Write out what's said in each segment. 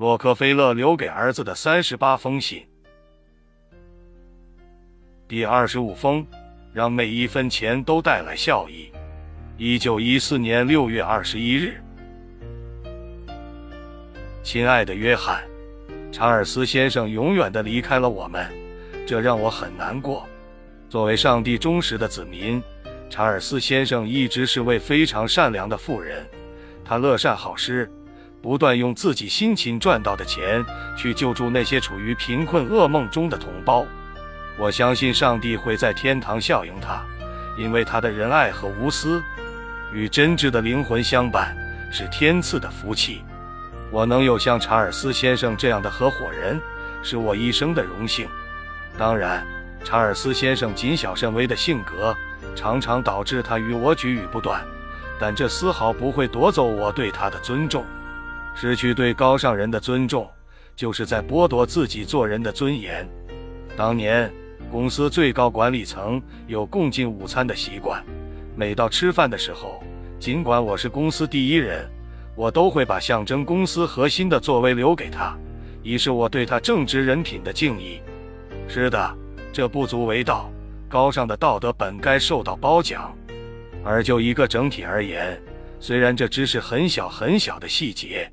洛克菲勒留给儿子的三十八封信，第二十五封，让每一分钱都带来效益。一九一四年六月二十一日，亲爱的约翰，查尔斯先生永远的离开了我们，这让我很难过。作为上帝忠实的子民，查尔斯先生一直是位非常善良的富人，他乐善好施。不断用自己辛勤赚到的钱去救助那些处于贫困噩梦中的同胞，我相信上帝会在天堂效应他，因为他的仁爱和无私与真挚的灵魂相伴是天赐的福气。我能有像查尔斯先生这样的合伙人，是我一生的荣幸。当然，查尔斯先生谨小慎微的性格常常导致他与我举语不断，但这丝毫不会夺走我对他的尊重。失去对高尚人的尊重，就是在剥夺自己做人的尊严。当年，公司最高管理层有共进午餐的习惯，每到吃饭的时候，尽管我是公司第一人，我都会把象征公司核心的座位留给他，以示我对他正直人品的敬意。是的，这不足为道，高尚的道德本该受到褒奖。而就一个整体而言，虽然这只是很小很小的细节。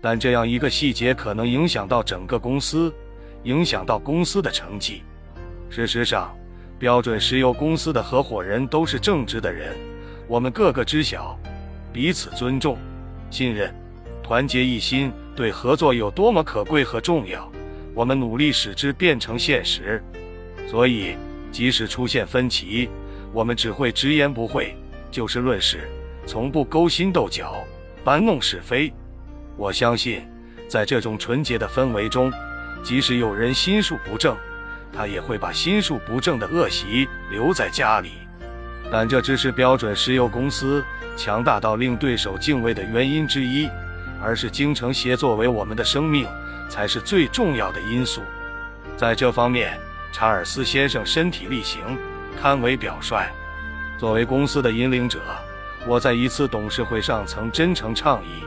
但这样一个细节可能影响到整个公司，影响到公司的成绩。事实上，标准石油公司的合伙人都是正直的人，我们个个知晓，彼此尊重、信任、团结一心，对合作有多么可贵和重要。我们努力使之变成现实。所以，即使出现分歧，我们只会直言不讳，就事论事，从不勾心斗角、搬弄是非。我相信，在这种纯洁的氛围中，即使有人心术不正，他也会把心术不正的恶习留在家里。但这只是标准石油公司强大到令对手敬畏的原因之一，而是精诚协作为我们的生命才是最重要的因素。在这方面，查尔斯先生身体力行，堪为表率。作为公司的引领者，我在一次董事会上曾真诚倡议。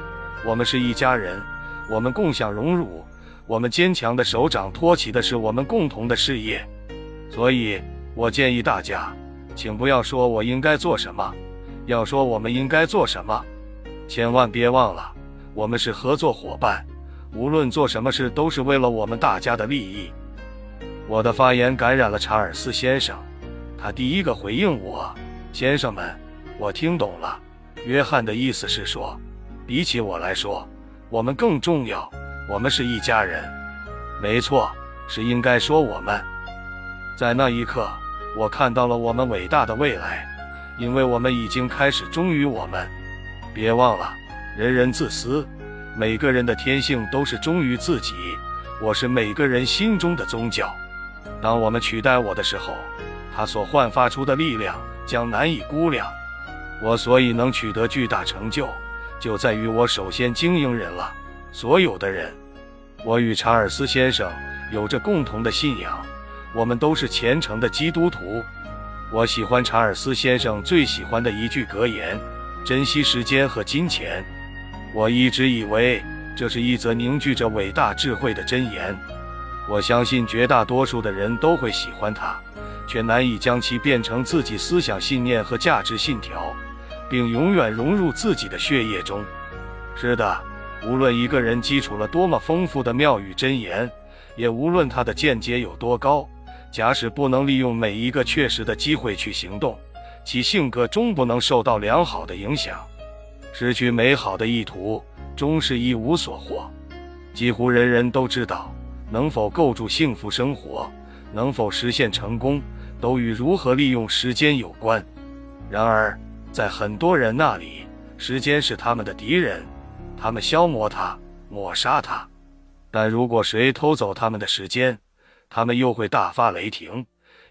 我们是一家人，我们共享荣辱，我们坚强的手掌托起的是我们共同的事业。所以，我建议大家，请不要说我应该做什么，要说我们应该做什么。千万别忘了，我们是合作伙伴，无论做什么事都是为了我们大家的利益。我的发言感染了查尔斯先生，他第一个回应我：“先生们，我听懂了。约翰的意思是说。”比起我来说，我们更重要。我们是一家人，没错，是应该说我们。在那一刻，我看到了我们伟大的未来，因为我们已经开始忠于我们。别忘了，人人自私，每个人的天性都是忠于自己。我是每个人心中的宗教。当我们取代我的时候，他所焕发出的力量将难以估量。我所以能取得巨大成就。就在于我首先经营人了，所有的人。我与查尔斯先生有着共同的信仰，我们都是虔诚的基督徒。我喜欢查尔斯先生最喜欢的一句格言：珍惜时间和金钱。我一直以为这是一则凝聚着伟大智慧的箴言。我相信绝大多数的人都会喜欢它，却难以将其变成自己思想信念和价值信条。并永远融入自己的血液中。是的，无论一个人基础了多么丰富的妙语真言，也无论他的见解有多高，假使不能利用每一个确实的机会去行动，其性格终不能受到良好的影响。失去美好的意图，终是一无所获。几乎人人都知道，能否构筑幸福生活，能否实现成功，都与如何利用时间有关。然而，在很多人那里，时间是他们的敌人，他们消磨它，抹杀它。但如果谁偷走他们的时间，他们又会大发雷霆，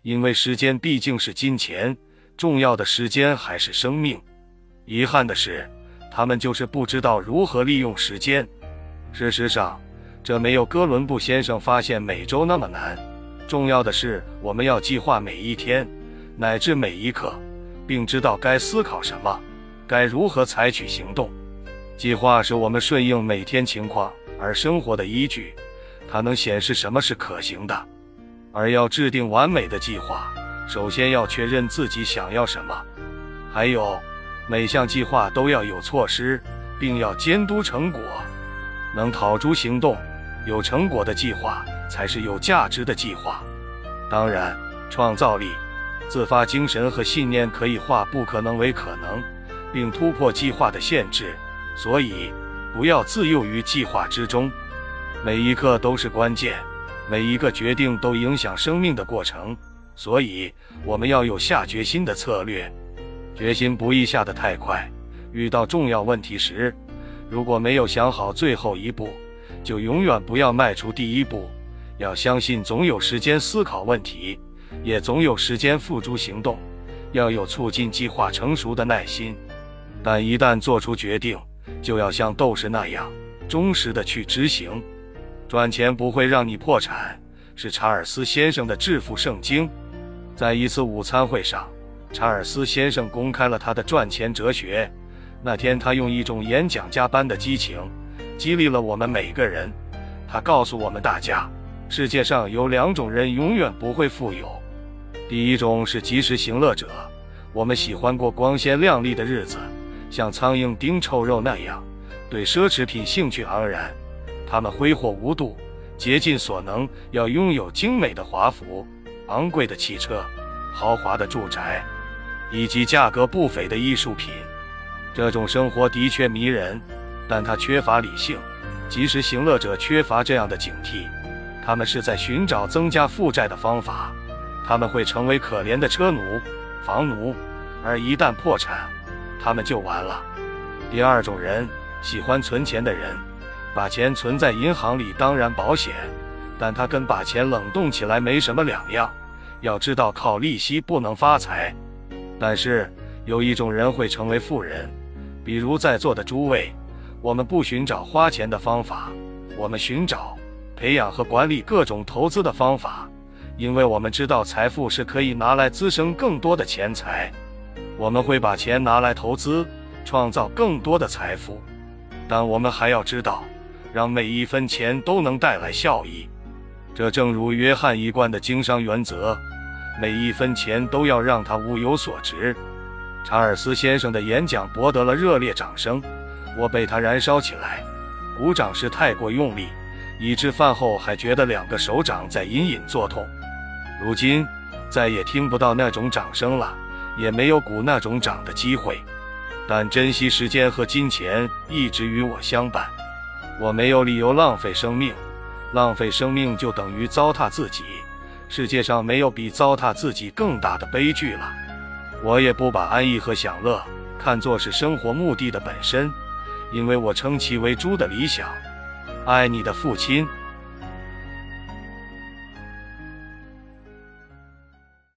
因为时间毕竟是金钱，重要的时间还是生命。遗憾的是，他们就是不知道如何利用时间。事实上，这没有哥伦布先生发现美洲那么难。重要的是，我们要计划每一天，乃至每一刻。并知道该思考什么，该如何采取行动。计划是我们顺应每天情况而生活的依据，它能显示什么是可行的。而要制定完美的计划，首先要确认自己想要什么。还有，每项计划都要有措施，并要监督成果，能讨诸行动、有成果的计划才是有价值的计划。当然，创造力、自发精神和信念可以化不可能为可能，并突破计划的限制。所以，不要自诱于计划之中，每一刻都是关键。每一个决定都影响生命的过程，所以我们要有下决心的策略。决心不易下得太快，遇到重要问题时，如果没有想好最后一步，就永远不要迈出第一步。要相信总有时间思考问题，也总有时间付诸行动。要有促进计划成熟的耐心，但一旦做出决定，就要像斗士那样忠实的去执行。赚钱不会让你破产，是查尔斯先生的致富圣经。在一次午餐会上，查尔斯先生公开了他的赚钱哲学。那天，他用一种演讲家般的激情，激励了我们每个人。他告诉我们大家，世界上有两种人永远不会富有。第一种是及时行乐者，我们喜欢过光鲜亮丽的日子，像苍蝇叮臭肉那样，对奢侈品兴趣盎然。他们挥霍无度，竭尽所能要拥有精美的华服、昂贵的汽车、豪华的住宅，以及价格不菲的艺术品。这种生活的确迷人，但它缺乏理性。及时行乐者缺乏这样的警惕，他们是在寻找增加负债的方法。他们会成为可怜的车奴、房奴，而一旦破产，他们就完了。第二种人，喜欢存钱的人。把钱存在银行里当然保险，但它跟把钱冷冻起来没什么两样。要知道，靠利息不能发财。但是有一种人会成为富人，比如在座的诸位。我们不寻找花钱的方法，我们寻找培养和管理各种投资的方法，因为我们知道财富是可以拿来滋生更多的钱财。我们会把钱拿来投资，创造更多的财富。但我们还要知道。让每一分钱都能带来效益，这正如约翰一贯的经商原则：每一分钱都要让它物有所值。查尔斯先生的演讲博得了热烈掌声，我被他燃烧起来。鼓掌时太过用力，以致饭后还觉得两个手掌在隐隐作痛。如今再也听不到那种掌声了，也没有鼓那种掌的机会。但珍惜时间和金钱一直与我相伴。我没有理由浪费生命，浪费生命就等于糟蹋自己。世界上没有比糟蹋自己更大的悲剧了。我也不把安逸和享乐看作是生活目的的本身，因为我称其为猪的理想。爱你的父亲。